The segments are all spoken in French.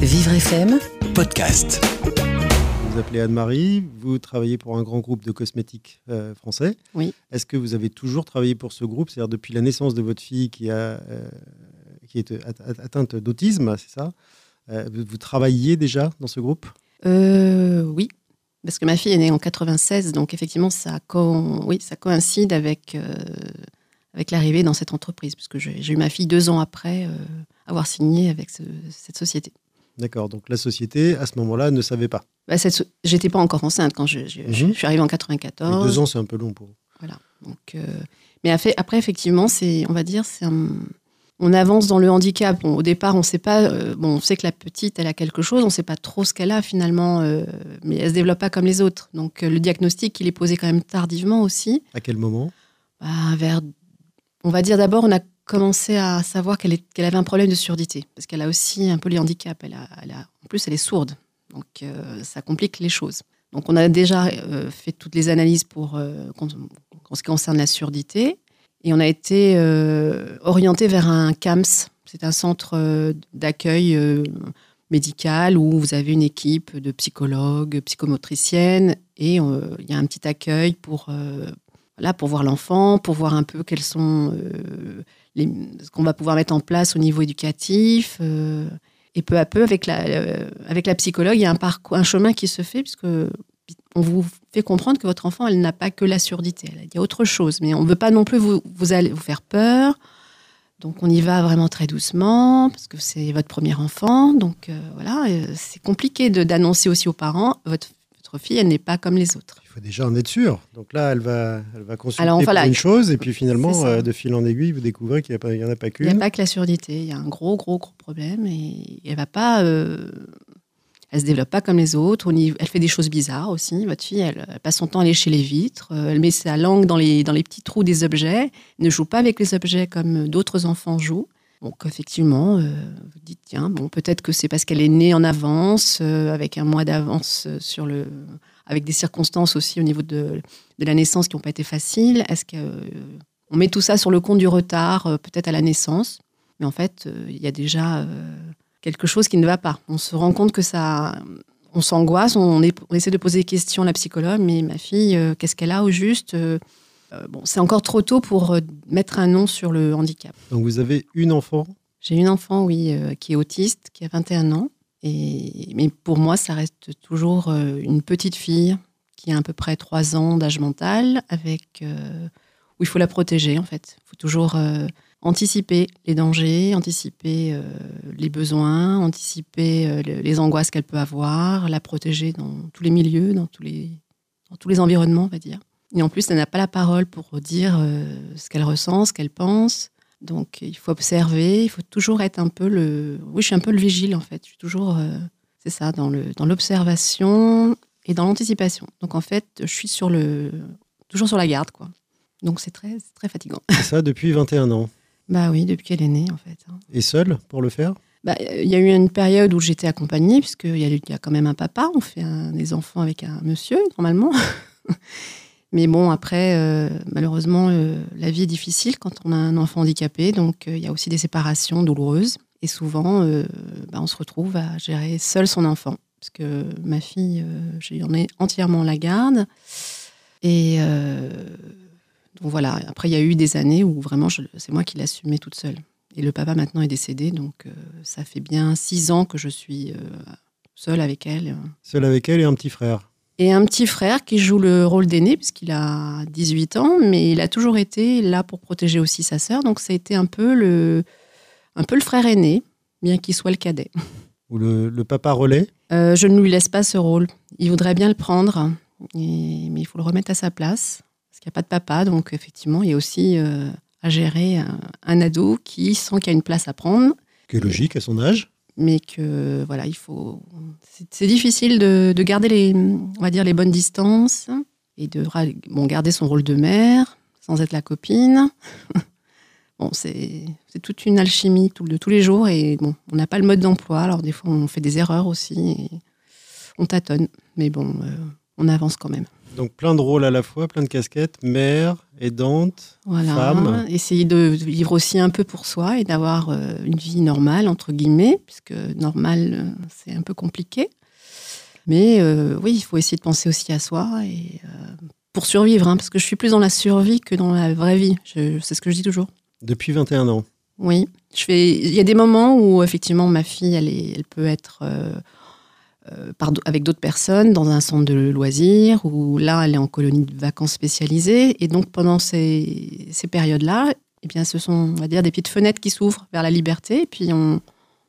Vivre FM, podcast. Vous vous appelez Anne-Marie, vous travaillez pour un grand groupe de cosmétiques euh, français. Oui. Est-ce que vous avez toujours travaillé pour ce groupe C'est-à-dire depuis la naissance de votre fille qui, a, euh, qui est at- atteinte d'autisme, c'est ça? Euh, vous, vous travailliez déjà dans ce groupe? Euh, oui, parce que ma fille est née en 96, donc effectivement, ça, co- oui, ça coïncide avec, euh, avec l'arrivée dans cette entreprise, puisque j'ai j'ai eu ma fille deux ans après euh, avoir signé avec ce- cette société. D'accord, donc la société, à ce moment-là, ne savait pas. Bah, so- J'étais pas encore enceinte quand je, je- je Mhm. suis arrivée en Mais 94. deux ans, c'est un peu long pour vous. Donc, euh, mais après, après, effectivement, c'est, on va dire, c'est un- on avance dans le handicap. Au départ, on sait pas. euh, bon, on sait que la petite, elle a quelque chose. On sait pas trop ce qu'elle a finalement, euh, mais elle se développe pas comme les autres. Donc, le diagnostic, il est posé quand même tardivement aussi. À quel moment? Bah, vers, on va dire d'abord, on a commencé à savoir qu'elle, avait un problème de surdité, parce qu'elle a aussi un handicaps. Elle a, elle en plus, elle est sourde, donc euh, ça complique les choses. Donc, on a déjà euh, fait toutes les analyses pour euh, en ce qui concerne la surdité, et on a été orienté vers un CAMS. C'est un centre d'accueil médical où vous avez une équipe de psychologues, psychomotriciennes, et il y a un petit accueil pour euh, là pour voir l'enfant, pour voir un peu quels sont ce qu'on va pouvoir mettre en place au niveau éducatif. euh, et peu à peu, avec la, euh, avec la psychologue, il y a un, parcours, un chemin qui se fait, puisque on vous fait comprendre que votre enfant, elle n'a pas que la surdité. Elle- Il y a autre chose, mais on ne veut pas non plus vous, vous, allez, vous faire peur. Donc on y va vraiment très doucement, parce que c'est votre premier enfant. Donc euh, voilà, c'est compliqué d'annoncer aussi aux parents, votre, fille, elle n'est pas comme les autres. Il faut déjà en être sûr. Donc là, elle va, elle va consulter Alors, voilà, pour une chose, et puis finalement, euh, de fil en aiguille, vous découvrez qu'il n'y en a pas Il n'y a qu'une. pas que la surdité, il y a un gros, gros, gros problème et elle va pas. euh, elle se développe pas comme les autres. Elle fait des choses bizarres aussi. Votre fille, elle, elle passe son temps à lécher les vitres. euh, elle met sa langue dans les, dans les petits trous des objets. Elle ne joue pas avec les objets comme d'autres enfants jouent. Donc effectivement, euh, vous dites tiens, bon, peut-être que c'est parce qu'elle est née en avance, euh, avec un mois d'avance euh, sur le, avec des circonstances aussi au niveau de, de la naissance qui n'ont pas été faciles. Est-ce que euh, on met tout ça sur le compte du retard, peut-être à la naissance, mais en fait, il y a déjà quelque chose qui ne va pas. On se rend compte que ça, on s'angoisse, on, essaie de poser des questions à la psychologue, mais ma fille, qu'est-ce qu'elle a au juste Bon, c'est encore trop tôt pour mettre un nom sur le handicap. Donc vous avez une enfant. J'ai une enfant, oui, euh, qui est autiste, qui a 21 ans, mais pour moi, ça reste toujours euh, une petite fille qui a à peu près 3 ans d'âge mental, euh, où il faut la protéger en fait. Il faut toujours anticiper les dangers, anticiper les besoins, anticiper le- les angoisses qu'elle peut avoir, la protéger dans tous les milieux, dans tous les, environnements, on va dire. Et en plus, elle n'a pas la parole pour dire ce qu'elle ressent, ce qu'elle pense. Donc, il faut observer, il faut toujours être un peu le... Oui, je suis un peu le vigile, en fait. Je suis toujours, euh, c'est ça, dans le dans l'observation et dans l'anticipation. Donc, en fait, je suis sur le... toujours sur la garde, quoi. Donc, c'est très, très fatigant. Ça depuis 21 ans. Bah oui, depuis qu'elle est née, en fait. hein. Et seule pour le faire? Bah, Il y a eu une période où j'étais accompagnée, puisqu'il y, y a quand même un papa. On fait un- des enfants avec un monsieur, normalement. Mais bon, après, euh, malheureusement, euh, la vie est difficile quand on a un enfant handicapé. Donc, euh, il y a aussi des séparations douloureuses. Et souvent, bah, on se retrouve à gérer seul son enfant. Parce que ma fille, j'en ai entièrement la garde. Et donc voilà. Après, il y a eu des années où vraiment, c'est moi qui l'assumais toute seule. Et le papa maintenant est décédé, donc ça fait bien six ans que je suis seule avec elle. Seule avec elle et un petit frère. Et un petit frère qui joue le rôle d'aîné, puisqu'il a 18 ans, mais il a toujours été là pour protéger aussi sa sœur. Donc ça a été un peu le, un peu le frère aîné, bien qu'il soit le cadet. Ou le, le papa relais. Euh, je ne lui laisse pas ce rôle. Il voudrait bien le prendre, et- mais il faut le remettre à sa place, parce qu'il n'y a pas de papa. Donc effectivement, il y a aussi euh, à gérer un, un ado qui sent qu'il y a une place à prendre. Que logique à son âge. Mais que voilà, il faut. C'est difficile de, de garder les, on va dire les bonnes distances et de bon garder son rôle de mère sans être la copine. bon, c'est toute une alchimie de tous les jours et bon, on n'a pas le mode d'emploi, alors des fois on fait des erreurs aussi et on tâtonne, mais bon, euh, on avance quand même. Donc plein de rôles à la fois, plein de casquettes, mère, aidante, Voilà. femme. Essayer de vivre aussi un peu pour soi et d'avoir euh, une vie normale, entre guillemets, puisque normal, euh, c'est un peu compliqué. Mais euh, oui, il faut essayer de penser aussi à soi et euh, pour survivre, hein, parce que je suis plus dans la survie que dans la vraie vie. C'est ce que je dis toujours. Depuis 21 ans. Oui, je fais. Il y a des moments où effectivement ma fille, elle, est, elle peut être euh, par do- avec d'autres personnes dans un centre de loisirs ou là, elle est en colonie de vacances spécialisée. Et donc pendant ces, ces périodes-là, eh bien, ce sont, on va dire, des petites fenêtres qui s'ouvrent vers la liberté. Et puis on,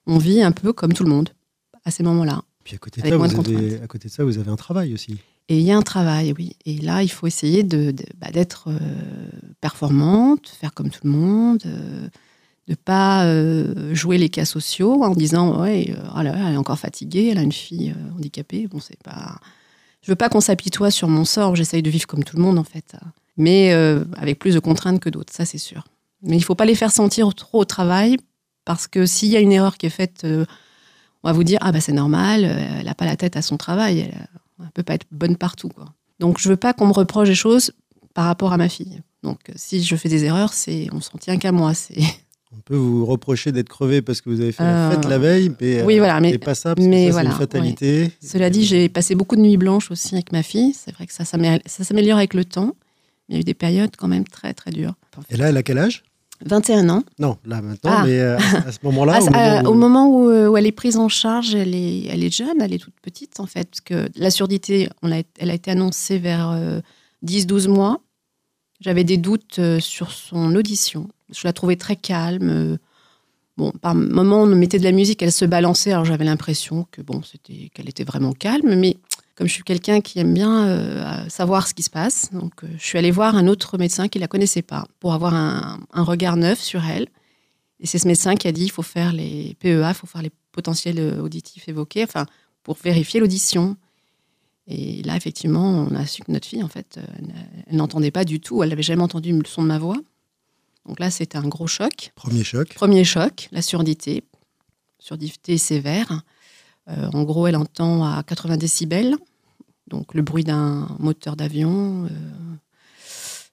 on vit un peu comme tout le monde à ces moments-là. Puis à côté, de ça, vous de avez, contraintes. à côté de ça, vous avez un travail aussi. Et il y a un travail, oui. Et là, il faut essayer de, de- bah, d'être euh, performante, faire comme tout le monde, euh, de pas euh, jouer les cas sociaux en disant ouais, euh, oh elle est encore fatiguée, elle a une fille euh, handicapée. Bon, c'est pas. Je veux pas qu'on s'apitoie sur mon sort. J'essaye de vivre comme tout le monde en fait, mais avec plus de contraintes que d'autres, ça c'est sûr. Mais il faut pas les faire sentir trop au travail parce que s'il y a une erreur qui est faite, on va vous dire ah bah c'est normal, elle a pas la tête à son travail. Elle, elle peut pas être bonne partout. Quoi. Donc je veux pas qu'on me reproche des choses par rapport à ma fille. Donc si je fais des erreurs, c'est on s'en tient qu'à moi. C'est On peut vous reprocher d'être crevé parce que vous avez fait la Euh, fête la veille, mais, oui euh, voilà. Mais et pas ça, parce mais que ça, voilà, c'est une fatalité. cela dit, j'ai passé beaucoup de nuits blanches aussi avec ma fille. C'est vrai que ça, s'amé- ça s'améliore avec le temps. Il y a eu des périodes quand même très très dures. Et là, elle a quel âge? 21 ans. Non, là maintenant, Ah. mais euh, à ce moment-là, Ah, au, moment euh, où- au moment où, euh, où elle est prise en charge, elle est, elle est jeune, elle est toute petite en fait. Parce que la surdité, on a, elle a été annoncée vers euh, 10-12 mois. J'avais des doutes euh, sur son audition. Je la trouvais très calme. euh, Bon, par moment, on mettait de la musique, elle se balançait. Alors j'avais l'impression que bon, c'était qu'elle était vraiment calme. Mais comme je suis quelqu'un qui aime bien euh, savoir ce qui se passe, donc je suis allée voir un autre médecin qui la connaissait pas pour avoir un, un regard neuf sur elle. Et c'est ce médecin qui a dit il faut faire les PEA, il faut faire les potentiels auditifs évoqués, enfin, pour vérifier l'audition. Et là, effectivement, on a su que notre fille, en fait, euh, elle, elle n'entendait pas du tout. Elle n'avait jamais entendu le son de ma voix. Donc là, c'était un gros choc. Premier choc. Premier choc, la surdité. Surdité sévère. Euh, en gros, elle entend à 80 décibels. Donc le bruit d'un moteur d'avion. euh.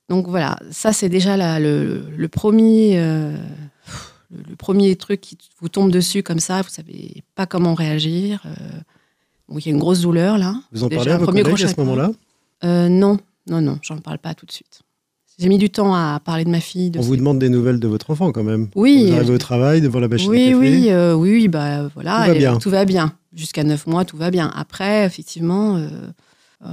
Donc voilà, ça c'est déjà la- le, le premier, euh, le, le premier truc qui vous tombe dessus comme ça. Vous savez pas comment réagir. Il y a une grosse douleur là. Vous en Déjà, parlez à vos collègues à ce moment-là Euh, Non, non, non, j'en parle pas tout de suite. J'ai mis du temps à parler de ma fille. De On ses vous demande des nouvelles de votre enfant quand même. Oui, Vous arrivez au travail devant la machine à oui, café. oui, euh, oui, oui, bah voilà, Tout va bien. tout va bien. Jusqu'à 9 mois, tout va bien. Après, effectivement, euh, euh,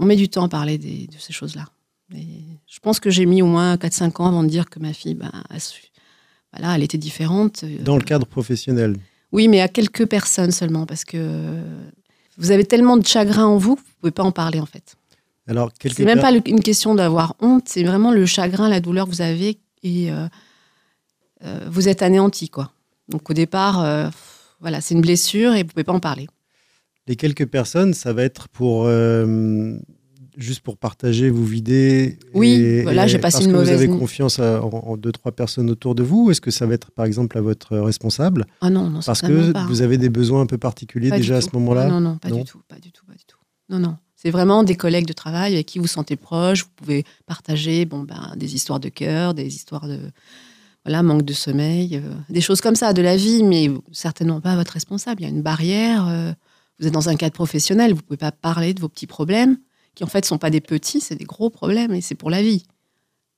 on met du temps à parler des- de ces choses-là. Je pense que j'ai mis au moins 4-5 ans avant de dire que ma fille, bah, elle, voilà, elle était différente. Dans le cadre professionnel. Oui, mais à quelques personnes seulement, parce que vous avez tellement de chagrin en vous que vous ne pouvez pas en parler, en fait. Alors, C'est même pas une question d'avoir honte, c'est vraiment le chagrin, la douleur que vous avez et euh, euh, vous êtes anéanti, quoi. Donc au départ, euh, voilà, c'est une blessure et vous pouvez pas en parler. les quelques personnes, ça va être pour juste pour partager, vous vider. Oui, et- voilà, et j'ai passé parce une que mauvaise Vous avez confiance à- en, en deux trois personnes autour de vous. Est-ce que ça va être par exemple à votre responsable? Ah non, non, parce certainement que pas. vous avez des besoins un peu particuliers Pas déjà à ce moment-là? Non, non, pas Non? du tout, pas du tout, pas du tout. Non, non. C'est vraiment des collègues de travail avec qui vous sentez proche. Vous pouvez partager, bon ben, des histoires de cœur, des histoires de voilà manque de sommeil, euh, des choses comme ça de la vie, mais certainement pas à votre responsable. Il y a une barrière. euh, vous êtes dans un cadre professionnel, vous pouvez pas parler de vos petits problèmes qui en fait sont pas des petits, c'est des gros problèmes et c'est pour la vie.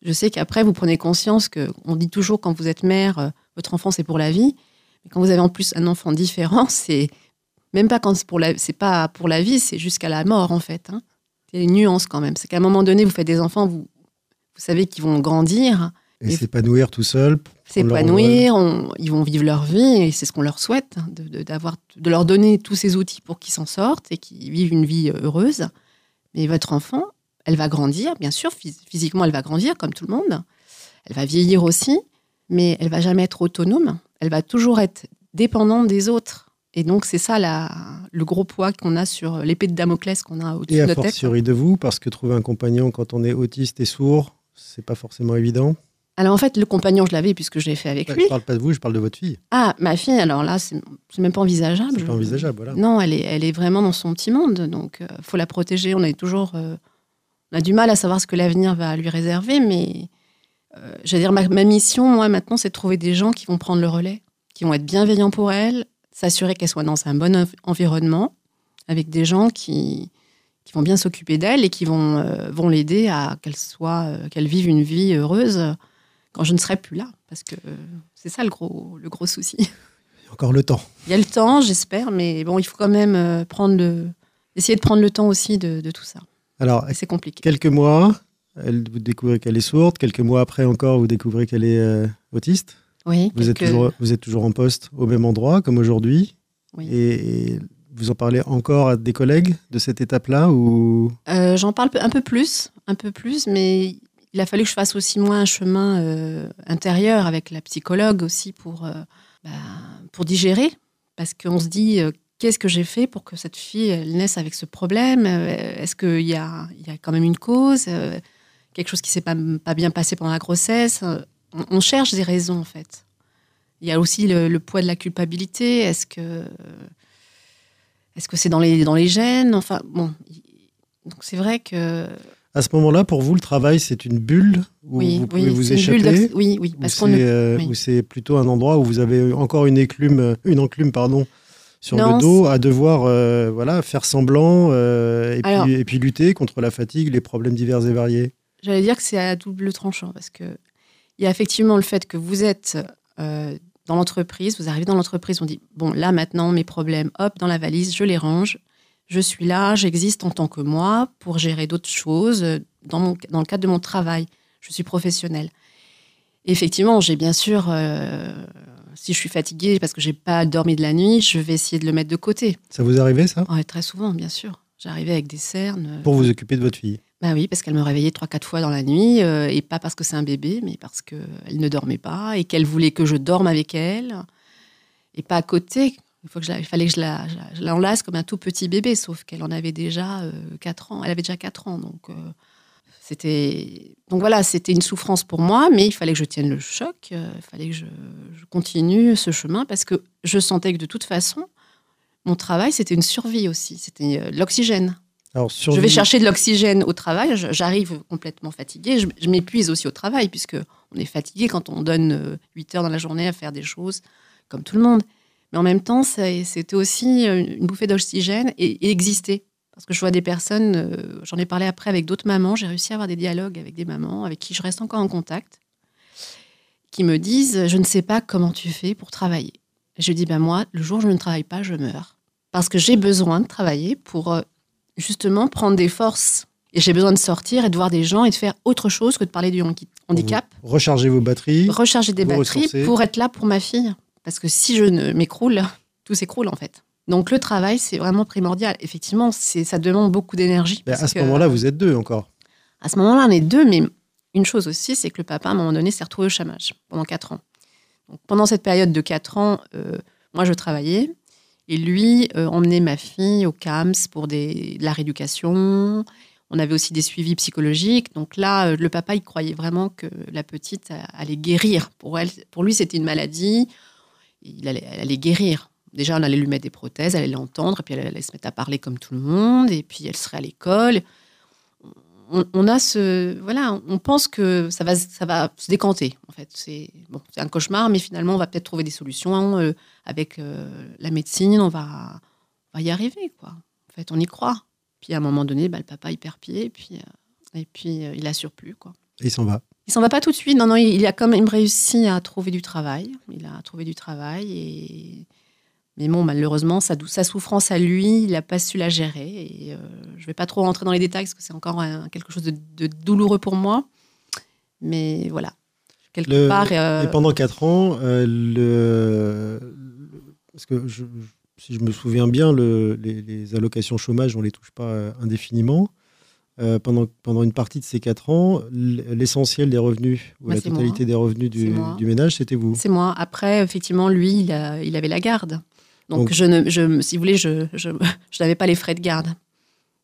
Je sais qu'après vous prenez conscience que on dit toujours quand vous êtes mère, euh, votre enfant c'est pour la vie, mais quand vous avez en plus un enfant différent, c'est même pas quand c'est pour la, c'est pas pour la vie, c'est jusqu'à la mort en fait. hein. Il y a une nuance quand même. C'est qu'à un moment donné, vous faites des enfants, vous, vous savez qu'ils vont grandir, Et Et- s'épanouir tout seul. s'épanouir, ils vont vivre leur vie et c'est ce qu'on leur souhaite, hein, de, de- leur donner tous ces outils pour qu'ils s'en sortent et qu'ils vivent une vie heureuse. Mais votre enfant, elle va grandir, bien sûr, phys- physiquement, elle va grandir comme tout le monde. Elle va vieillir aussi, mais elle va jamais être autonome. Elle va toujours être dépendante des autres. Et donc, c'est ça la, le gros poids qu'on a sur l'épée de Damoclès qu'on a au-dessus Et de à notre tête. fortiori de vous, parce que trouver un compagnon quand on est autiste et sourd, c'est pas forcément évident. Alors, en fait, le compagnon, je l'avais puisque je l'ai fait avec Ouais, lui. Je parle pas de vous, je parle de votre fille. Ah, ma fille, alors là, c'est même pas envisageable. C'est pas envisageable, voilà. Non, elle est, elle est vraiment dans son petit monde, donc il faut la protéger. On est toujours, euh, on a du mal à savoir ce que l'avenir va lui réserver, mais euh, j'allais dire, ma, mission, moi, maintenant, c'est de trouver des gens qui vont prendre le relais, qui vont être bienveillants pour elle, s'assurer qu'elle soit dans un bon environnement, avec des gens qui, qui vont bien s'occuper d'elle et qui vont, euh, vont l'aider à qu'elle soit, euh, qu'elle vive une vie heureuse quand je ne serai plus là. Parce que c'est ça le gros, le gros souci. Il y a encore le temps. Il y a le temps, j'espère, mais bon, il faut quand même prendre le, essayer de prendre le temps aussi de, de tout ça. Alors, c'est compliqué. Quelques mois, elle, vous découvrez qu'elle est sourde. Quelques mois après encore, vous découvrez qu'elle est euh, autiste. Oui. Vous, êtes toujours, vous êtes toujours en poste au même endroit comme aujourd'hui. Oui. Et, vous en parlez encore à des collègues de cette étape-là ou? Euh, J'en parle un peu plus, un peu plus, mais il a fallu que je fasse aussi moins un chemin euh, intérieur avec la psychologue aussi pour, bah, pour digérer. Parce qu'on se dit, qu'est-ce que j'ai fait pour que cette fille elle naisse avec ce problème? Est-ce qu'il y a, y a quand même une cause? Quelque chose qui s'est pas, bien passé pendant la grossesse? On, cherche des raisons en fait. Il y a aussi le, poids de la culpabilité. Est-ce que est-ce c'est dans les dans les gènes? Enfin bon, donc c'est vrai que à ce moment-là, pour vous, le travail, c'est une bulle où vous pouvez vous échapper. Oui, oui, parce euh, c'est plutôt un endroit où vous avez encore une éclume, une enclume, pardon, sur le dos, à devoir euh, voilà faire semblant euh, et, puis, et puis lutter contre la fatigue, les problèmes divers et variés. J'allais dire que c'est à double tranchant parce que il y a effectivement le fait que vous êtes dans l'entreprise, vous arrivez dans l'entreprise, on dit bon là maintenant mes problèmes, hop dans la valise, je les range, je suis là, j'existe en tant que moi pour gérer d'autres choses dans, mon, dans le cadre de mon travail, je suis professionnelle. effectivement, j'ai bien sûr, euh, si je suis fatiguée parce que j'ai pas dormi de la nuit, je vais essayer de le mettre de côté. Ça vous arrivait ça? Très souvent, bien sûr. J'arrivais avec des cernes. Pour vous occuper de votre fille? Bah oui, parce qu'elle me réveillait trois, quatre fois dans la nuit, euh, et pas parce que c'est un bébé, mais parce qu'elle ne dormait pas, et qu'elle voulait que je dorme avec elle, et pas à côté. Il, faut que je il fallait que je la, l'enlace comme un tout petit bébé, sauf qu'elle en avait déjà euh, quatre ans. Elle avait déjà quatre ans, donc euh, c'était donc voilà, c'était une souffrance pour moi, mais il fallait que je tienne le choc, il fallait que je, je, continue ce chemin parce que je sentais que de toute façon, mon travail c'était une survie aussi, c'était l'oxygène je vais chercher de l'oxygène au travail, j'arrive complètement fatiguée, je, m'épuise aussi au travail, puisque on est fatigué quand on donne 8 euh, heures dans la journée à faire des choses comme tout le monde. Mais en même temps, c'était aussi euh, une bouffée d'oxygène et, exister. Parce que je vois des personnes, euh, j'en ai parlé après avec d'autres mamans, j'ai réussi à avoir des dialogues avec des mamans avec qui je reste encore en contact, qui me disent Je ne sais pas comment tu fais pour travailler. je dis ben Moi, le jour où je ne travaille pas, je meurs. Parce que j'ai besoin de travailler pour justement prendre des forces. Et j'ai besoin de sortir et de voir des gens et de faire autre chose que de parler du handicap. recharger vos batteries. Recharger des batteries pour être là pour ma fille. Parce que si je ne m'écroule, tout s'écroule en fait. Donc le travail, c'est vraiment primordial. Effectivement, ça demande beaucoup d'énergie. à ce moment-là, vous êtes deux encore. À ce moment-là, on est deux, mais une chose aussi, c'est que le papa, à un moment donné, s'est retrouvé au chômage pendant quatre ans. Donc, pendant cette période de quatre ans, euh, moi, je travaillais. Et lui euh, emmenait ma fille au CAMS pour des, de la rééducation. On avait aussi des suivis psychologiques. Donc là, euh, le papa, il croyait vraiment que la petite allait guérir. Pour, elle, pour lui, c'était une maladie. Il allait, elle allait guérir. Déjà, on allait lui mettre des prothèses, elle allait l'entendre, et puis elle allait se mettre à parler comme tout le monde, et puis elle serait à l'école. On, a ce. Voilà, on pense que ça va, ça va se décanter, en fait. C'est bon, un cauchemar, mais finalement, on va peut-être trouver des solutions. Euh, avec euh, la médecine, on va, va y arriver, quoi. En fait, on y croit. Puis à un moment donné, bah, le papa il perd pied, et puis, euh, et puis euh, il assure plus, quoi. Et il s'en va. Il s'en va pas tout de suite. Non, non, il, a quand même réussi à trouver du travail. Il a trouvé du travail et mais bon, malheureusement, sa, sa souffrance à lui, il n'a pas su la gérer. Et je ne vais pas trop rentrer dans les détails parce que c'est encore quelque chose de, de, douloureux pour moi. Mais voilà, quelque part. Et pendant quatre ans, le, parce que si je me souviens bien, les, allocations chômage, on ne les touche pas euh, indéfiniment. Euh, pendant, pendant une partie de ces quatre ans, l'essentiel des revenus, ou bah, la totalité des revenus du, ménage, c'était vous C'est moi. Après, effectivement, lui, il, il avait la garde. Donc, je ne, je, si vous voulez, je, je, n'avais pas les frais de garde.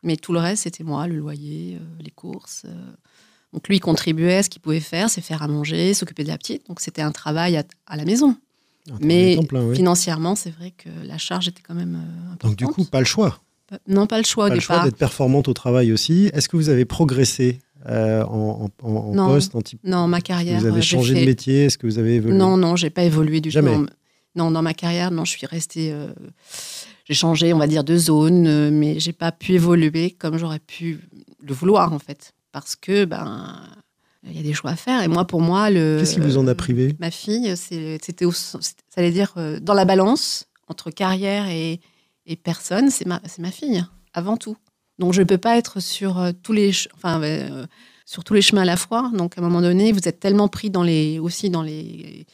Mais tout le reste, c'était moi, le loyer, euh, les courses. Donc lui, il contribuait à ce qu'il pouvait faire, c'est faire à manger, s'occuper de la petite. Donc c'était un travail à la maison. Mais financièrement, c'est vrai que la charge était quand même euh, importante. Donc du coup, pas le choix. Non, pas le choix pas au le choix d'être performante au travail aussi. Est-ce que vous avez progressé euh, en, poste en type... Non, ma carrière. Vous avez changé de métier Est-ce que vous avez évolué Non, non, j'ai pas évolué du Jamais. tout. Non, dans ma carrière, non, je suis restée. j'ai changé, on va dire, de zone, mais j'ai pas pu évoluer comme j'aurais pu le vouloir en fait, parce que ben il y a des choix à faire. Et moi, pour moi, le. Qu'est-ce qui vous en a privé Ma fille, c'était, ça allait dire, euh, dans la balance entre carrière et, et personne, c'est ma, ma fille, avant tout. Donc, je ne peux pas être sur euh, tous les, enfin, euh, sur tous les chemins à la fois. Donc, à un moment donné, vous êtes tellement pris dans les, aussi dans les,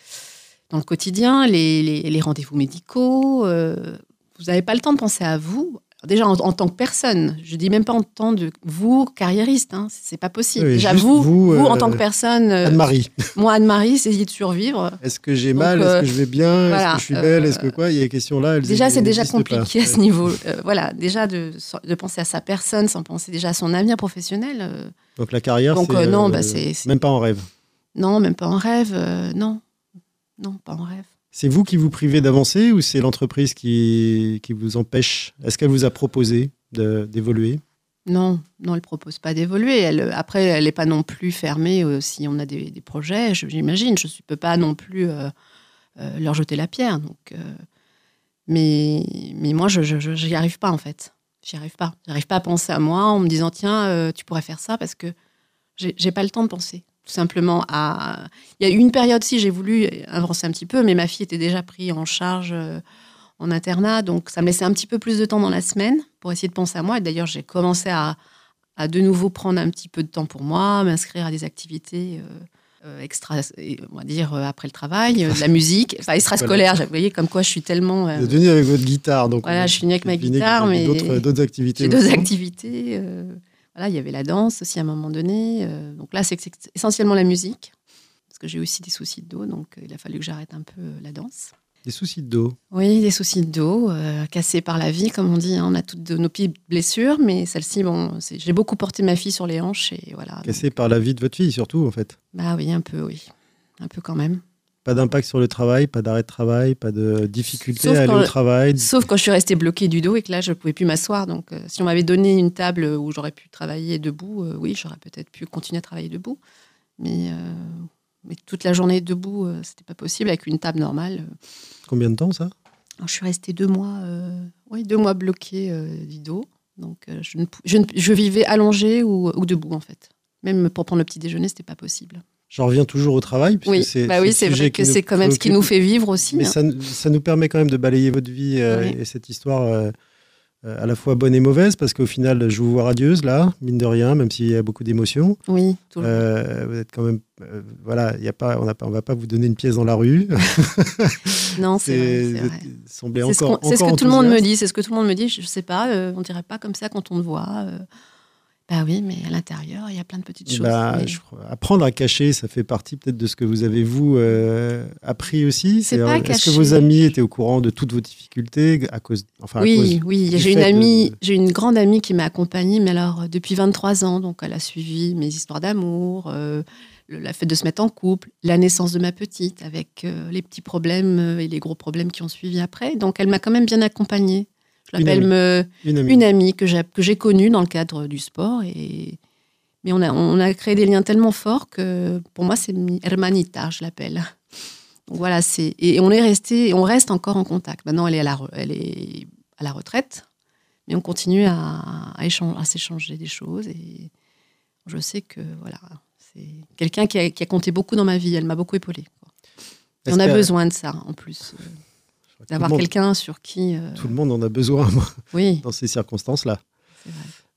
dans le quotidien, les, les, les rendez-vous médicaux. vous n'avez pas le temps de penser à vous, déjà en, tant que personne, je dis même pas en tant que vous, carriériste, hein, c'est pas possible. déjà vous, vous, en tant que euh, personne. Euh, Anne-Marie. Moi, Anne-Marie, c'est de survivre. Est-ce que j'ai mal? Est-ce que je vais bien? Est-ce que je suis belle? Est-ce que quoi? Il y a des questions là. déjà, c'est déjà compliqué à ce niveau. Euh, voilà, déjà de, de, penser à sa personne sans penser déjà à son avenir professionnel. Donc la carrière, c'est non, bah, c'est même pas en rêve. Non, même pas en rêve. non, non, pas en rêve. C'est vous qui vous privez d'avancer ou c'est l'entreprise qui, qui vous empêche? Est-ce qu'elle vous a proposé d'évoluer? Non, non, elle propose pas d'évoluer. Après, elle n'est pas non plus fermée euh, si on a des, des projets, j'imagine. Je ne peux pas non plus euh, euh, leur jeter la pierre. Donc, mais, mais moi, je n'y arrive pas, en fait. J'y arrive pas. J'arrive pas à penser à moi en me disant, tiens, tu pourrais faire ça parce que j'ai pas le temps de penser tout simplement à. Il y a eu une période si j'ai voulu avancer un petit peu, mais ma fille était déjà prise en charge euh, en internat, donc ça me laissait un petit peu plus de temps dans la semaine pour essayer de penser à moi. Et d'ailleurs, j'ai commencé à, à, de nouveau prendre un petit peu de temps pour moi, m'inscrire à des activités. Euh, euh, extra, on va dire après le travail, de la musique, enfin extrascolaire. Vous voyez comme quoi je suis tellement. Vous êtes venu avec votre guitare, donc. Voilà, je suis venue avec ma guitare, mais d'autres activités. D'autres activités. Voilà, il y avait la danse aussi à un moment donné. Euh, donc là, c'est essentiellement la musique, parce que j'ai aussi des soucis de dos, donc euh, il a fallu que j'arrête un peu euh, la danse. Des soucis de dos Oui, des soucis de dos, cassés par la vie, comme on dit. Hein. On a toutes nos petites blessures, mais celle-ci, bon, j'ai beaucoup porté ma fille sur les hanches et voilà. Cassé par la vie de votre fille, surtout, en fait Bah oui, un peu, oui. Un peu quand même. Pas d'impact sur le travail, pas d'arrêt de travail, pas de difficulté à aller au travail. Sauf quand je suis restée bloquée du dos et que là, je ne pouvais plus m'asseoir. Donc, euh, si on m'avait donné une table où j'aurais pu travailler debout, euh, oui, j'aurais peut-être pu continuer à travailler debout. Mais, euh, mais toute la journée debout, c'était pas possible avec une table normale. Combien de temps ça? Je suis restée deux mois, oui, deux mois bloquée du dos. Donc, je, je, je, vivais allongée ou, ou, debout, en fait. Même pour prendre le petit déjeuner, c'était pas possible. J'en reviens toujours au travail. Oui, c'est bah oui, vrai que c'est quand même ce qui nous fait vivre aussi. Mais hein. ça, ça, nous permet quand même de balayer votre vie euh, et cette histoire euh, euh, à la fois bonne et mauvaise, parce qu'au final, je vous vois radieuse, là, mine de rien, même s'il y a beaucoup d'émotions. Oui, toujours. vous êtes quand même. voilà, y a pas, on ne va pas vous donner une pièce dans la rue. non, c'est vrai. C'est ce, ce, que tout le monde me dit. C'est ce que tout le monde me dit. Je ne sais pas, on ne dirait pas comme ça quand on te voit. Bah oui, mais à l'intérieur, il y a plein de petites choses. Bah, apprendre à cacher, ça fait partie peut-être de ce que vous avez, vous, euh, appris aussi. Est-ce que vos amis étaient au courant de toutes vos difficultés à cause, enfin, Oui, oui. J'ai une amie, j'ai une grande amie qui m'a accompagnée, mais alors depuis 23 ans. Donc, elle a suivi mes histoires d'amour, euh, la fête de se mettre en couple, la naissance de ma petite, avec euh, les petits problèmes et les gros problèmes qui ont suivi après. Donc, elle m'a quand même bien accompagnée. Je l'appelle une, une, amie. que j'ai connue dans le cadre du sport. Et, mais on a, on a créé des liens tellement forts que pour moi, c'est hermanita, je l'appelle. Donc voilà, c'est et on est resté, on reste encore en contact. Maintenant, elle est à la, elle est à la retraite, mais on continue à, à, à s'échanger des choses. Et je sais que voilà, c'est quelqu'un qui a, qui a, compté beaucoup dans ma vie. Elle m'a beaucoup épaulée. On a besoin de ça en plus. D'avoir quelqu'un sur qui. Euh, Tout le monde en a besoin oui. dans ces circonstances-là.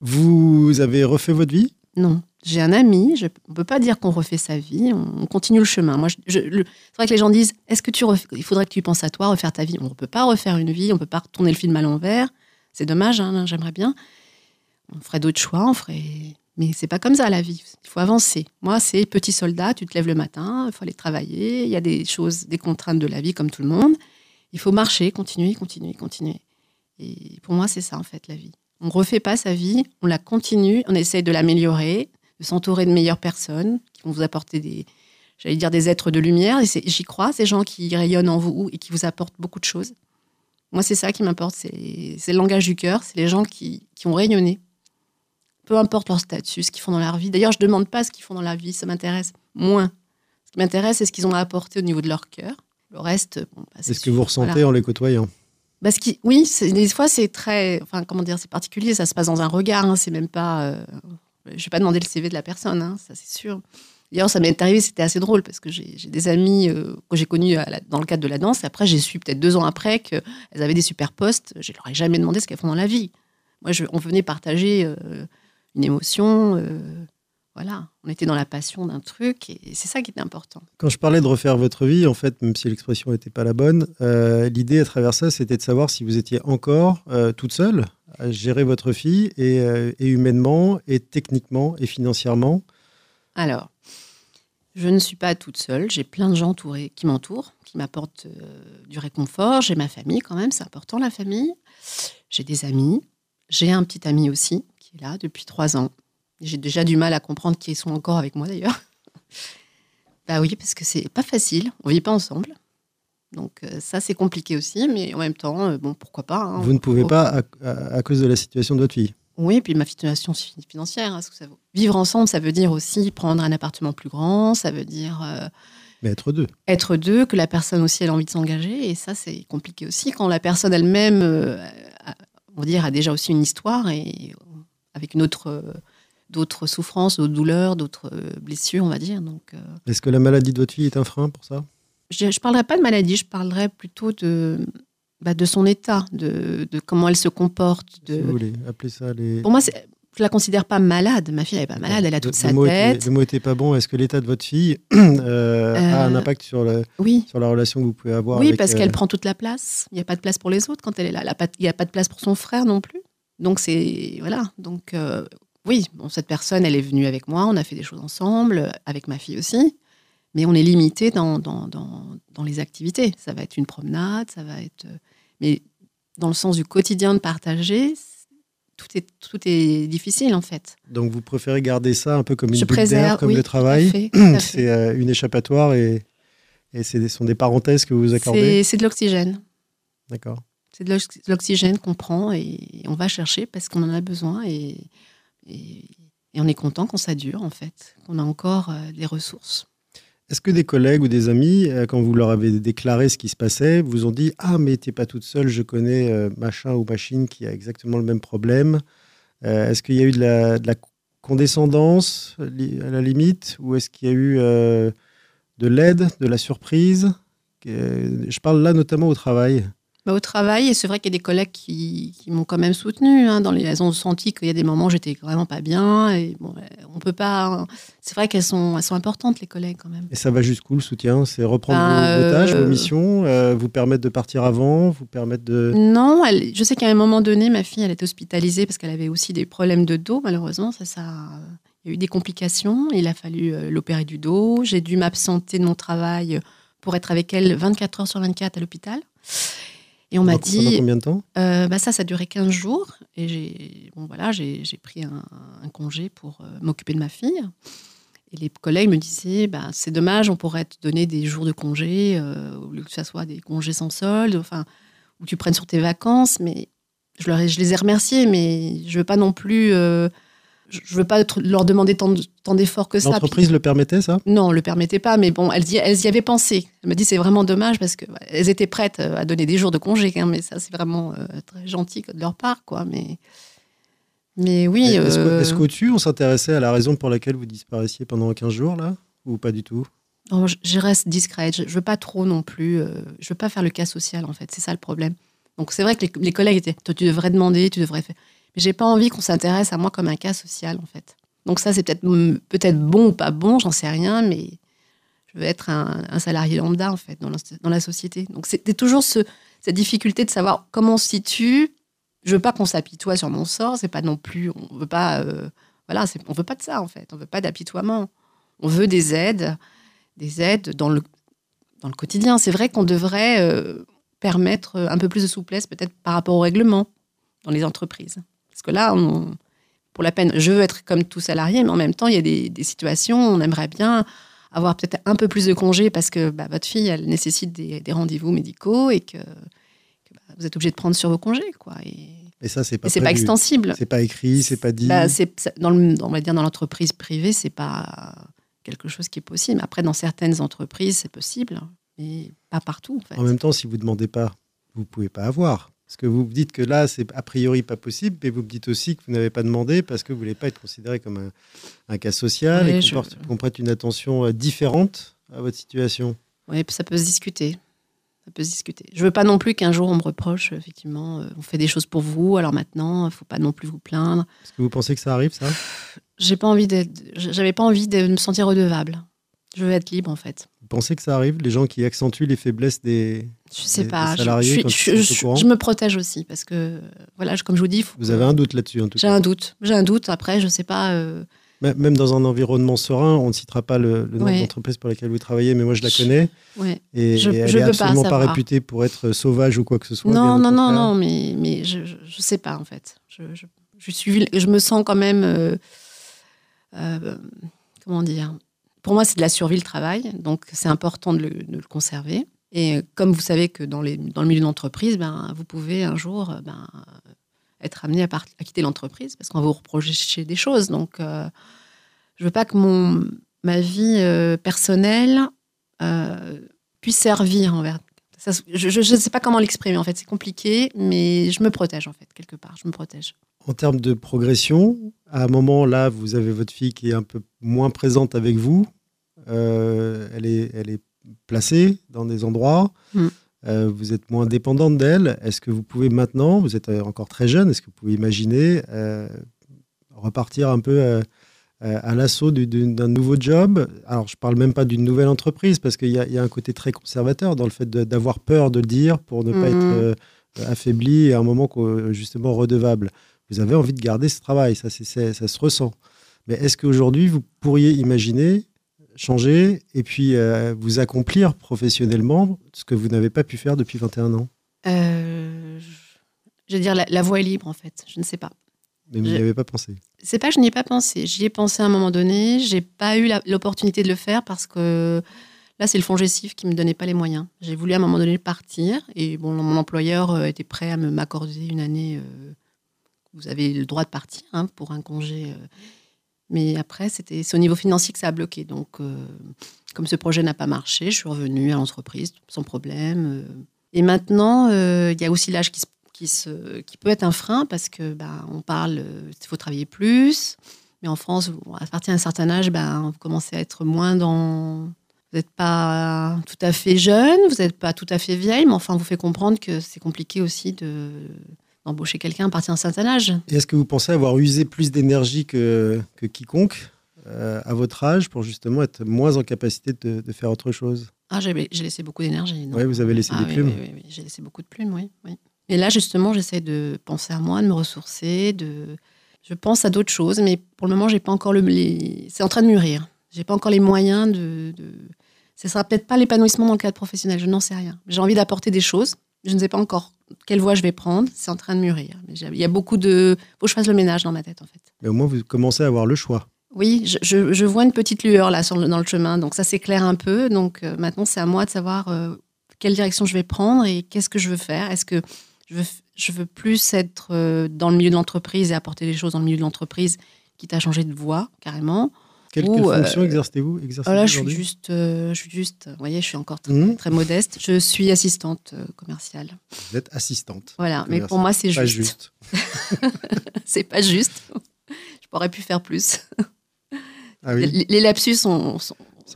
Vous avez refait votre vie? Non. J'ai un ami, je, on ne peut pas dire qu'on refait sa vie, on, continue le chemin. Moi, c'est vrai que les gens disent est-ce que tu il faudrait que tu penses à toi, refaire ta vie? On ne peut pas refaire une vie, on ne peut pas retourner le film à l'envers. C'est dommage, hein, j'aimerais bien. On ferait d'autres choix, on ferait. Mais c'est pas comme ça la vie. Il faut avancer. Moi, c'est petit soldat, tu te lèves le matin, il faut aller travailler, il y a des choses, des contraintes de la vie comme tout le monde. Il faut marcher, continuer, continuer, continuer. Et pour moi, c'est ça en fait la vie. On ne refait pas sa vie, on la continue, on essaye de l'améliorer, de s'entourer de meilleures personnes qui vont vous apporter des, j'allais dire des êtres de lumière. Et j'y crois, ces gens qui rayonnent en vous et qui vous apportent beaucoup de choses. Moi, c'est ça qui m'importe, c'est le langage du cœur, c'est les gens qui, qui, ont rayonné. Peu importe leur statut, ce qu'ils font dans leur vie. D'ailleurs, je ne demande pas ce qu'ils font dans leur vie, ça m'intéresse moins. Ce qui m'intéresse, c'est ce qu'ils ont apporté au niveau de leur cœur. Le reste, bon, bah, c'est ce que vous ressentez en les côtoyant? Parce que, oui, des fois, c'est très. Enfin, comment dire, c'est particulier, ça se passe dans un regard, hein, c'est même pas. Euh, je ne vais pas demander le CV de la personne, hein, ça c'est sûr. D'ailleurs, ça m'est arrivé, c'était assez drôle parce que j'ai des amis euh, que j'ai connus dans le cadre de la danse. Et après, j'ai su peut-être deux ans après qu'elles avaient des super postes. Je leur ai jamais demandé ce qu'elles font dans la vie. Moi, je, on venait partager euh, une émotion. Euh, voilà, on était dans la passion d'un truc et c'est ça qui était important. Quand je parlais de refaire votre vie, en fait, même si l'expression n'était pas la bonne, l'idée à travers ça, c'était de savoir si vous étiez encore toute seule à gérer votre fille et, et humainement et techniquement et financièrement. Alors, je ne suis pas toute seule. J'ai plein de gens entourés, qui m'entourent, qui m'apportent euh, du réconfort. J'ai ma famille quand même, c'est important la famille. J'ai des amis. J'ai un petit ami aussi qui est là depuis trois ans. J'ai déjà du mal à comprendre qui sont encore avec moi d'ailleurs. bah oui, parce que c'est pas facile. On vit pas ensemble. Donc euh, ça, c'est compliqué aussi, mais en même temps, euh, bon, pourquoi pas. Hein. Vous ne pouvez pas à, cause de la situation de votre fille oui, et puis ma situation financière. Hein, que ça Vivre ensemble, ça veut dire aussi prendre un appartement plus grand, ça veut dire. Euh, Mais être deux. Être deux, que la personne aussi elle a envie de s'engager. Et ça, c'est compliqué aussi quand la personne elle-même, euh, on va dire, a déjà aussi une histoire et avec une autre. D'autres souffrances, d'autres douleurs, d'autres blessures, on va dire. Donc, euh, Est-ce que la maladie de votre fille est un frein pour ça? Je ne parlerai pas de maladie, je parlerai plutôt de, bah, de son état, de, de, comment elle se comporte. De... Si vous voulez appeler ça les... Pour moi, je ne la considère pas malade. Ma fille, elle n'est pas malade, elle a toute sa tête. le mot n'était pas bon. Est-ce que l'état de votre fille euh, a un euh, impact sur, le, oui. sur la relation que vous pouvez avoir Oui, parce qu'elle euh, prend toute la place. Il n'y a pas de place pour les autres quand elle est là. Il n'y a pas de place pour son frère non plus. Donc, c'est. Voilà. Donc, oui, bon, cette personne, elle est venue avec moi. On a fait des choses ensemble, avec ma fille aussi mais on est limité dans, dans, dans, les activités. Ça va être une promenade, ça va être. Euh, mais dans le sens du quotidien de partager, tout est, tout est difficile en fait. Donc vous préférez garder ça un peu comme une bulle d'air, comme le travail C'est euh, une échappatoire et, et ce sont des parenthèses que vous accordez C'est de l'oxygène. D'accord. C'est de l'oxygène qu'on prend et on va chercher parce qu'on en a besoin et, et, on est content quand ça dure en fait, qu'on a encore euh, des ressources. Est-ce que des collègues ou des amis, euh, quand vous leur avez déclaré ce qui se passait, vous ont dit Ah, mais t'es pas toute seule, je connais euh, machin ou machine qui a exactement le même problème Est-ce qu'il y a eu de la, condescendance à la limite Ou est-ce qu'il y a eu de l'aide, de la surprise? Je parle là notamment au travail. Bah, au travail, et c'est vrai qu'il y a des collègues qui, m'ont quand même soutenu. Hein, dans les, elles ont senti qu'il y a des moments où j'étais vraiment pas bien. Et bon, on peut pas. C'est vrai qu'elles sont, elles sont importantes, les collègues, quand même. Et ça va jusqu'où le soutien? C'est reprendre bah, vos, tâches, vos euh, missions, euh, vous permettre de partir avant, vous permettre de. Non, je sais qu'à un moment donné, ma fille, elle était hospitalisée parce qu'elle avait aussi des problèmes de dos, malheureusement. Ça, ça. Il y a eu des complications. Il a fallu euh, l'opérer du dos. J'ai dû m'absenter de mon travail pour être avec elle 24 heures sur 24 à l'hôpital. Et on m'a dit. combien de temps? euh, bah Ça, ça a duré 15 jours. Et j'ai bon, voilà, j'ai pris un, congé pour euh, m'occuper de ma fille. Et les collègues me disaient bah, c'est dommage, on pourrait te donner des jours de congé, euh, au lieu que ce soit des congés sans solde, enfin, où tu prennes sur tes vacances. Mais je, leur je les ai remerciés, mais je veux pas non plus je ne veux pas leur demander tant, d'efforts que ça. L'entreprise le permettait, ça? Non, le permettait pas, mais bon, elles y, elles y avaient pensé. Elle me dit c'est vraiment dommage parce qu'elles étaient prêtes euh, à donner des jours de congé, hein, mais ça, c'est vraiment euh, très gentil de leur part, quoi. Mais, mais oui. Est-ce euh... qu'au-dessus, on s'intéressait à la raison pour laquelle vous disparaissiez pendant 15 jours, là? Ou pas du tout? Je, reste discrète. Je, ne veux pas trop non plus. Euh, je veux pas faire le cas social, en fait. C'est ça le problème. Donc, c'est vrai que les, les collègues étaient toi, tu devrais demander, tu devrais faire. J'ai pas envie qu'on s'intéresse à moi comme un cas social, en fait. Donc ça, c'est peut-être peut-être bon ou pas bon, j'en sais rien, mais je veux être un, salarié lambda, en fait, dans la, dans la société. Donc c'était toujours ce, cette difficulté de savoir comment on se situe. Je veux pas qu'on s'apitoie sur mon sort, c'est pas non plus, on veut pas, euh, voilà, on veut pas de ça, en fait. On veut pas d'apitoiement. On veut des aides, des aides dans le, dans le quotidien. C'est vrai qu'on devrait euh, permettre un peu plus de souplesse, peut-être par rapport au règlement dans les entreprises. Parce que là, pour la peine, je veux être comme tout salarié, mais en même temps, il y a des, situations où on aimerait bien avoir peut-être un peu plus de congés parce que bah, votre fille, elle nécessite des, rendez-vous médicaux et que, bah, vous êtes obligé de prendre sur vos congés, quoi. Et, ça, c'est pas. C'est pas extensible. C'est pas écrit, c'est pas dit. Bah, dans le, on va dire dans l'entreprise privée, c'est pas quelque chose qui est possible. Après, dans certaines entreprises, c'est possible, mais pas partout. En, en même temps, si vous demandez pas, vous pouvez pas avoir. Parce que vous dites que là, c'est a priori pas possible, mais vous me dites aussi que vous n'avez pas demandé parce que vous voulez pas être considéré comme un, cas social et qu'on prête une attention euh, différente à votre situation. Oui, ça peut se discuter. Ça peut se discuter. Je veux pas non plus qu'un jour on me reproche, effectivement, euh, on fait des choses pour vous, alors maintenant, il faut pas non plus vous plaindre. Est-ce que vous pensez que ça arrive, ça? J'ai pas envie j'avais pas envie de me sentir redevable. Je veux être libre, en fait. Pensez que ça arrive, les gens qui accentuent les faiblesses des, je sais pas, salariés je, je, me protège aussi parce que, voilà, comme je vous dis. vous avez un doute là-dessus, en tout cas. J'ai un doute. J'ai un doute. Après, je sais pas. Euh, même dans un environnement serein, on ne citera pas le, nom d'entreprise pour laquelle vous travaillez, mais moi je la connais. Ouais. Et, je, elle n'est absolument pas, réputée pour être sauvage ou quoi que ce soit. Non, non, non, non, mais, mais je ne sais pas en fait. Je, je, suis, je me sens quand même. Euh, euh, comment dire Pour moi, c'est de la survie le travail, donc c'est important de le, de conserver. Et comme vous savez que dans, le milieu d'entreprise, ben, vous pouvez un jour ben, être amené à, quitter l'entreprise parce qu'on va vous reprocher des choses. Donc, euh, je veux pas que ma vie euh, personnelle euh, puisse servir je ne sais pas comment l'exprimer en fait, c'est compliqué, mais je me protège en fait, quelque part, je me protège. En termes de progression, à un moment là, vous avez votre fille qui est un peu moins présente avec vous. elle, est, elle est placée dans des endroits. Mm. Euh, vous êtes moins dépendante d'elle. Est-ce que vous pouvez maintenant, vous êtes euh, encore très jeune, est-ce que vous pouvez imaginer euh, repartir un peu à l'assaut d'un nouveau job? Alors, je ne parle même pas d'une nouvelle entreprise, parce qu'il y, a un côté très conservateur dans le fait d'avoir peur de le dire pour ne pas être mm-hmm. affaibli et à un moment justement redevable. Vous avez envie de garder ce travail, ça, ça se ressent. Mais est-ce qu'aujourd'hui, vous pourriez imaginer changer et puis euh, vous accomplir professionnellement ce que vous n'avez pas pu faire depuis 21 ans? Euh, Je veux dire, la, voie est libre en fait, je ne sais pas. Mais vous n'y avez pas pensé? C'est pas que je n'y ai pas pensé. J'y ai pensé à un moment donné. J'ai pas eu l'opportunité de le faire parce que là, c'est le fonds gestif qui me donnait pas les moyens. J'ai voulu à un moment donné partir et bon, mon employeur euh, était prêt à m'accorder une année. Vous avez le droit de partir hein, pour un congé. Mais après, c'était, c'est au niveau financier que ça a bloqué. Donc, euh, comme ce projet n'a pas marché, je suis revenue à l'entreprise sans problème. Euh. Et maintenant, euh, il y a aussi l'âge qui, qui, qui peut être un frein parce que bah, on parle, il faut travailler plus. Mais en France, à partir d'un certain âge, bah, vous commencez à être moins dans. Vous n'êtes pas tout à fait jeune, vous n'êtes pas tout à fait vieille, mais enfin, on vous fait comprendre que c'est compliqué aussi de embaucher quelqu'un à partir d'un certain âge. est-ce que vous pensez avoir usé plus d'énergie que, que quiconque euh, à votre âge pour justement être moins en capacité de, de faire autre chose? Ah, j'ai laissé beaucoup d'énergie. Oui, vous avez laissé ah des plumes. Oui, oui, j'ai laissé beaucoup de plumes, oui. oui. Et là, justement, j'essaie de penser à moi, de me ressourcer, de... Je pense à d'autres choses, mais pour le moment, j'ai pas encore le. C'est en train de mûrir. J'ai pas encore les moyens de. de... Ce sera peut-être pas l'épanouissement dans le cadre professionnel, je n'en sais rien. J'ai envie d'apporter des choses. Je ne sais pas encore quelle voie je vais prendre. C'est en train de mûrir. Il y a beaucoup de. Faut que je fasse le ménage dans ma tête, en fait. Mais au moins, vous commencez à avoir le choix. Oui, je, je, vois une petite lueur là sur dans le chemin, donc ça s'éclaire un peu. Donc euh, maintenant, c'est à moi de savoir euh, quelle direction je vais prendre et qu'est-ce que je veux faire. Est-ce que je veux, je veux plus être euh, dans le milieu de l'entreprise et apporter des choses dans le milieu de l'entreprise, quitte à changer de voie carrément quelle, fonction exercez-vous oh Là, je suis juste, je suis juste, vous voyez, je suis encore très, mmh. très modeste. Je suis assistante commerciale. Vous êtes assistante. Voilà, mais pour moi, c'est juste. juste. c'est pas juste. Je pourrais pu faire plus. Ah les, lapsus ont,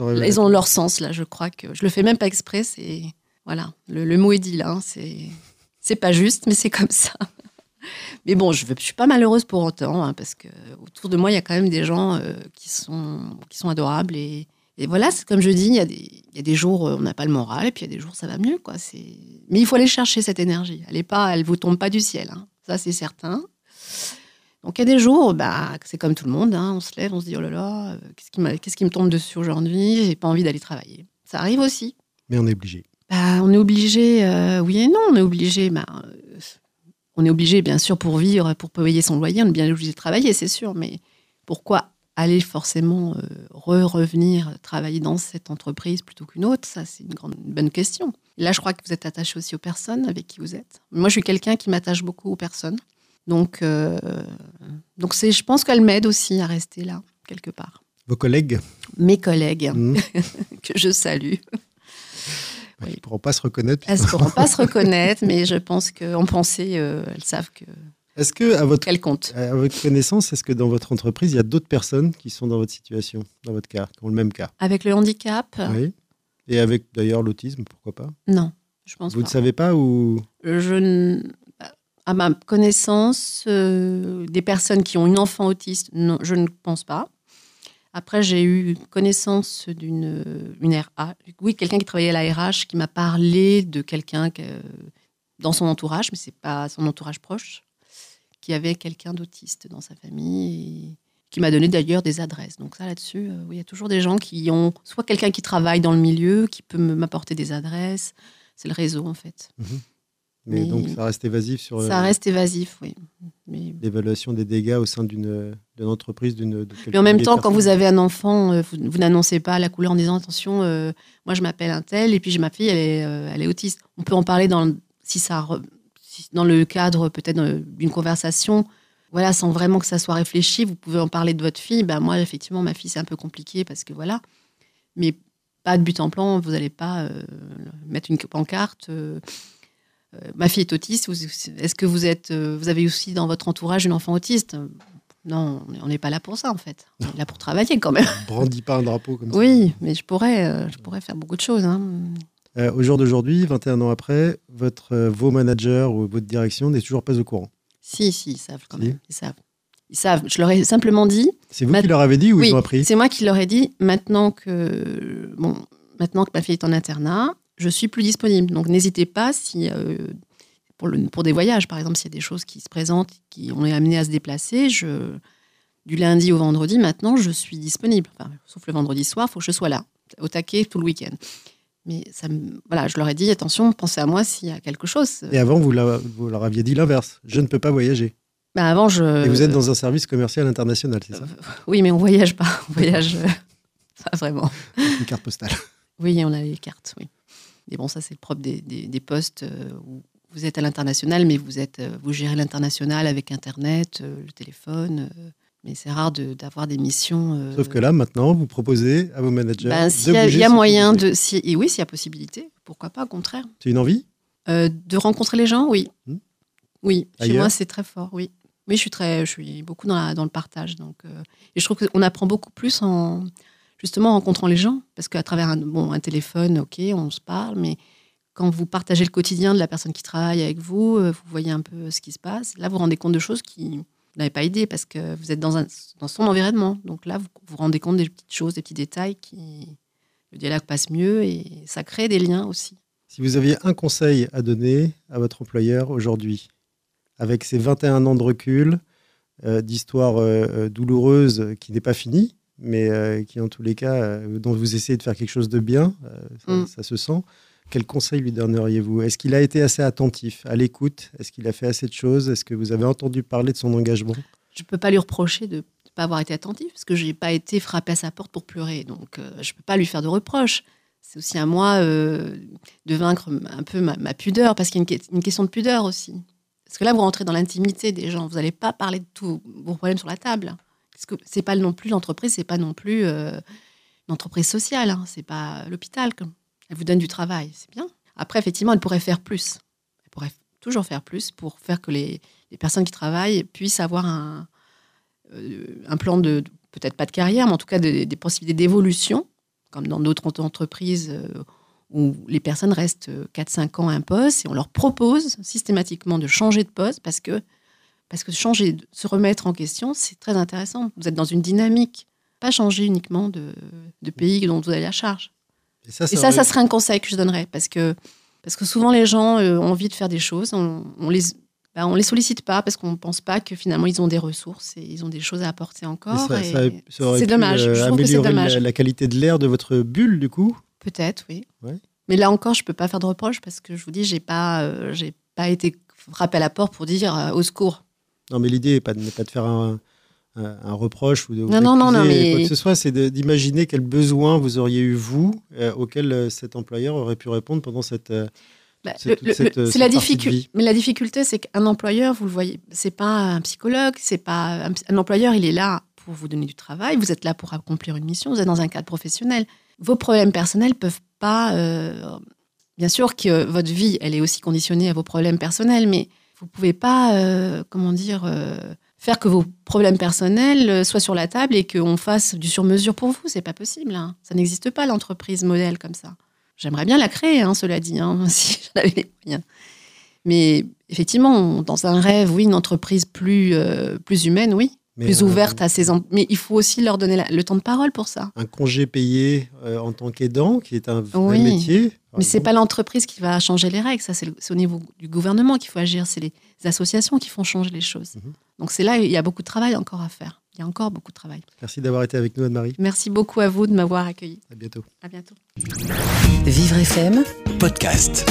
ils ont leur sens là. Je crois que je le fais même pas exprès. C'est voilà, le, mot est dit là. Hein, c'est c'est pas juste, mais c'est comme ça. Mais bon, je ne suis pas malheureuse pour autant, hein, parce que autour de moi, il y a quand même des gens euh, qui, sont, qui sont adorables. Et, et voilà, comme je dis, il y, a des, y a des jours où on n'a pas le moral, et puis il y a des jours où ça va mieux. Quoi. Mais il faut aller chercher cette énergie. Elle ne vous tombe pas du ciel. Hein. Ça, c'est certain. Donc il y a des jours, bah, c'est comme tout le monde, hein, on se lève, on se dit oh là là, euh, qu'est-ce qui, me tombe dessus aujourd'hui? J'ai pas envie d'aller travailler. Ça arrive aussi. Mais on est obligé. Bah, on est obligé, euh, oui et non, on est obligé. Bah, euh, on est obligé, bien sûr, pour vivre, pour payer son loyer, on est bien obligé de travailler, c'est sûr. Mais pourquoi aller forcément re-revenir travailler dans cette entreprise plutôt qu'une autre? Ça, c'est une, grande, bonne question. là, je crois que vous êtes attaché aussi aux personnes avec qui vous êtes. Moi, je suis quelqu'un qui m'attache beaucoup aux personnes. Donc, donc c'est, je pense qu'elle m'aide aussi à rester là, quelque part. Vos collègues? Mes collègues, mmh. que je salue. Elles ne pourront pas se reconnaître. Elles ne pourront pas se reconnaître, mais je pense qu'en pensée, euh, elles savent que. Est-ce que, à votre, compte. à votre connaissance, est-ce que dans votre entreprise, il y a d'autres personnes qui sont dans votre situation, dans votre cas, qui ont le même cas? Avec le handicap Oui. Et avec d'ailleurs l'autisme, pourquoi pas? Non, je pense Vous ne savez pas ou Je À ma connaissance, euh, des personnes qui ont une enfant autiste, non, je ne pense pas. Après, j'ai eu connaissance d'une une RA, oui, quelqu'un qui travaillait à la RH qui m'a parlé de quelqu'un dans son entourage, mais c'est pas son entourage proche, qui avait quelqu'un d'autiste dans sa famille et qui m'a donné d'ailleurs des adresses. Donc ça là-dessus, euh, oui, il y a toujours des gens qui ont soit quelqu'un qui travaille dans le milieu, qui peut m'apporter des adresses. C'est le réseau en fait. Mhm. Mais, donc ça reste évasif sur. Ça reste évasif, oui. L'évaluation des dégâts au sein d'une entreprise, d'une. Mais en même temps, quand vous avez un enfant, euh, vous, n'annoncez pas la couleur en disant attention, euh, moi je m'appelle un tel et puis ma fille, elle est, euh, elle est autiste. On peut en parler dans, si ça, dans le cadre peut-être d'une conversation, voilà, sans vraiment que ça soit réfléchi. Vous pouvez en parler de votre fille. Ben moi, effectivement, ma fille c'est un peu compliqué parce que voilà, mais pas de but en plan. Vous n'allez pas mettre une pancarte. Euh, ma fille est autiste. Est-ce que vous, êtes, euh, vous avez aussi dans votre entourage une enfant autiste? Non, on n'est pas là pour ça en fait. On est là pour travailler quand même. Brandis pas un drapeau comme ça. Oui, mais je pourrais, euh, je pourrais faire beaucoup de choses. Hein. au jour d'aujourd'hui, 21 ans après, votre, vos managers ou votre direction n'est toujours pas au courant Si, si, ils savent quand même. Ils savent. Ils savent. Je leur ai simplement dit. C'est vous qui leur avez dit ou ils ont appris? C'est moi qui leur ai dit. Maintenant que bon, maintenant que ma fille est en internat, je suis plus disponible. Donc n'hésitez pas si euh, pour, le, pour, des voyages, par exemple, s'il y a des choses qui se présentent, qui on est amené à se déplacer, je, du lundi au vendredi, maintenant, je suis disponible. sauf le vendredi soir, il faut que je sois là, au taquet tout le week-end. Mais ça voilà, je leur ai dit, attention, pensez à moi s'il y a quelque chose. Et avant, vous, vous leur aviez dit l'inverse. Je ne peux pas voyager. Ben avant, je... Et vous êtes dans un service commercial international, c'est ça? Oui, mais on voyage pas. On voyage pas vraiment. Une carte postale. Oui, on a les cartes, oui. Et bon, ça, c'est le propre des, des, postes euh, où vous êtes à l'international, mais vous, êtes, euh, vous gérez l'international avec Internet, euh, le téléphone. mais c'est rare d'avoir des missions. Sauf que là, maintenant, vous proposez à vos managers. Ben, il y, a moyen de. Si, et oui, s'il y a possibilité, pourquoi pas, au contraire. C'est une envie? De rencontrer les gens, oui. Hmm. Oui, chez moi, c'est très fort, oui. Oui, je suis, très, je suis beaucoup dans, la, dans le partage. Donc, et je trouve qu'on apprend beaucoup plus en, justement en rencontrant les gens. Parce qu'à travers un, bon, un téléphone, ok, on se parle, mais quand vous partagez le quotidien de la personne qui travaille avec vous, euh, vous voyez un peu ce qui se passe. Là, vous vous rendez compte de choses qui vous n'avez pas idée parce que vous êtes dans, son environnement. Donc là, vous vous rendez compte des petites choses, des petits détails qui. Le dialogue passe mieux et ça crée des liens aussi. Si vous aviez un conseil à donner à votre employeur aujourd'hui, avec ces 21 ans de recul, euh, d'histoire euh, douloureuse qui n'est pas finie, mais euh, qui en tous les cas, euh, dont vous essayez de faire quelque chose de bien, euh, ça, mm. se sent. Quel conseil lui donneriez-vous? Est-ce qu'il a été assez attentif, à l'écoute? Est-ce qu'il a fait assez de choses? Est-ce que vous avez entendu parler de son engagement? Je ne peux pas lui reprocher de ne pas avoir été attentif, parce que je n'ai pas été frappé à sa porte pour pleurer. Donc, je ne peux pas lui faire de reproches. C'est aussi à moi de vaincre un peu ma, pudeur, parce qu'il y a une, une, question de pudeur aussi. Parce que là, vous rentrez dans l'intimité des gens. Vous n'allez pas parler de tous vos problèmes sur la table. Parce que c'est pas non plus l'entreprise, c'est pas non plus euh, une entreprise sociale, hein, c'est pas l'hôpital. Elle vous donne du travail, c'est bien. Après, effectivement, elle pourrait faire plus. Elle pourrait toujours faire plus pour faire que les, personnes qui travaillent puissent avoir un, euh, plan de, peut-être pas de carrière, mais en tout cas des possibilités d'évolution, comme dans d'autres entreprises euh, où les personnes restent 4-5 ans à un poste et on leur propose systématiquement de changer de poste parce que parce que changer, se remettre en question, c'est très intéressant. Vous êtes dans une dynamique, pas changer uniquement de, pays dont vous avez la charge. Et ça, ça, serait un conseil que je donnerais, parce que, parce que souvent les gens euh, ont envie de faire des choses, on, on les, bah, on les sollicite pas parce qu'on ne pense pas que finalement ils ont des ressources et ils ont des choses à apporter encore. C'est dommage. Euh, améliorer La, la, qualité de l'air de votre bulle, du coup Peut-être, oui. Mais là encore, je peux pas faire de reproche parce que je vous dis, j'ai pas, euh, j'ai pas été frappé à la porte pour dire au secours. Non, mais l'idée n'est pas, pas, de faire un, un reproche ou de non, non, non, mais... quoi que ce soit, c'est d'imaginer quels besoins vous auriez eu vous auxquels cet employeur aurait pu répondre pendant cette bah, c'est la difficulté. Mais la difficulté, c'est qu'un employeur, vous le voyez, c'est pas un psychologue, c'est pas un, employeur. Il est là pour vous donner du travail. Vous êtes là pour accomplir une mission. Vous êtes dans un cadre professionnel. Vos problèmes personnels peuvent pas. Euh, bien sûr que votre vie, elle est aussi conditionnée à vos problèmes personnels, mais vous pouvez pas, euh, comment dire, euh, faire que vos problèmes personnels soient sur la table et qu'on fasse du sur-mesure pour vous. C'est pas possible. Hein. Ça n'existe pas l'entreprise modèle comme ça. J'aimerais bien la créer, hein, cela dit, hein, si j'en les moyens. Mais effectivement, dans un rêve, oui, une entreprise plus, euh, plus humaine, oui. Plus ouverte à ses... Mais il faut aussi leur donner le temps de parole pour ça. Un congé payé euh, en tant qu'aidant, qui est un vrai métier. Mais ce n'est pas l'entreprise qui va changer les règles, ça c'est au niveau du gouvernement qu'il faut agir, c'est les associations qui font changer les choses. Mhm. Donc c'est là, il y a beaucoup de travail encore à faire. Il y a encore beaucoup de travail. Merci d'avoir été avec nous, Anne-Marie. Merci beaucoup à vous de m'avoir accueilli. À bientôt. À bientôt. Vivre FM, podcast.